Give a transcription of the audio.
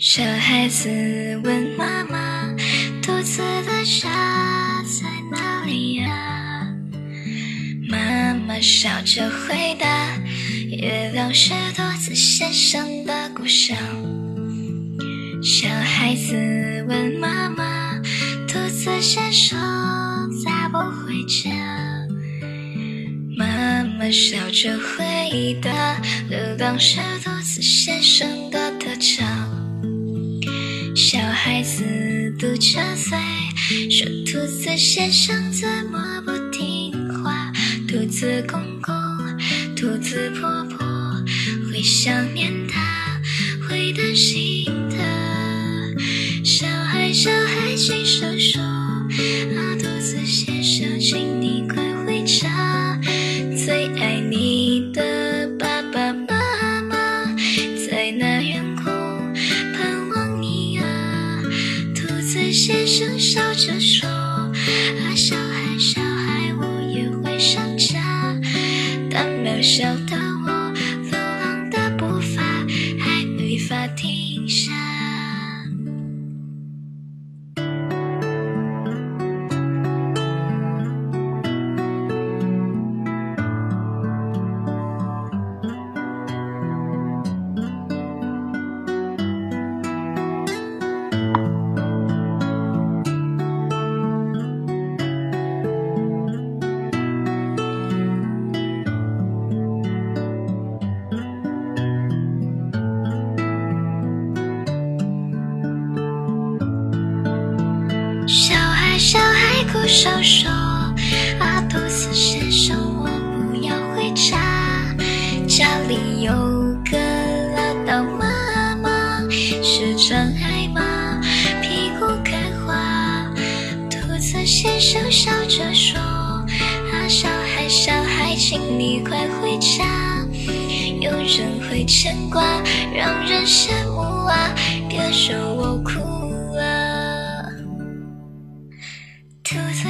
小孩子问妈妈：“肚子的家在哪里呀？”妈妈笑着回答：“月亮是兔子先生的故乡。”小孩子问妈妈：“兔子先生咋不回家？”妈妈笑着回答：“流浪是兔子先生的特长。”小孩子嘟着嘴说：“兔子先生怎么不听话？兔子公公、兔子婆婆会想念他，会担心他。”小孩小孩轻声说：“啊，兔子先先生笑着说：“啊，小孩小孩，我也会想家，但渺小孩哭笑说：“啊，兔子先生，我不要回家，家里有个老妈妈，是真爱吗？屁股开花。”兔子先生笑着说：“啊，小孩，小孩，请你快回家，有人会牵挂，让人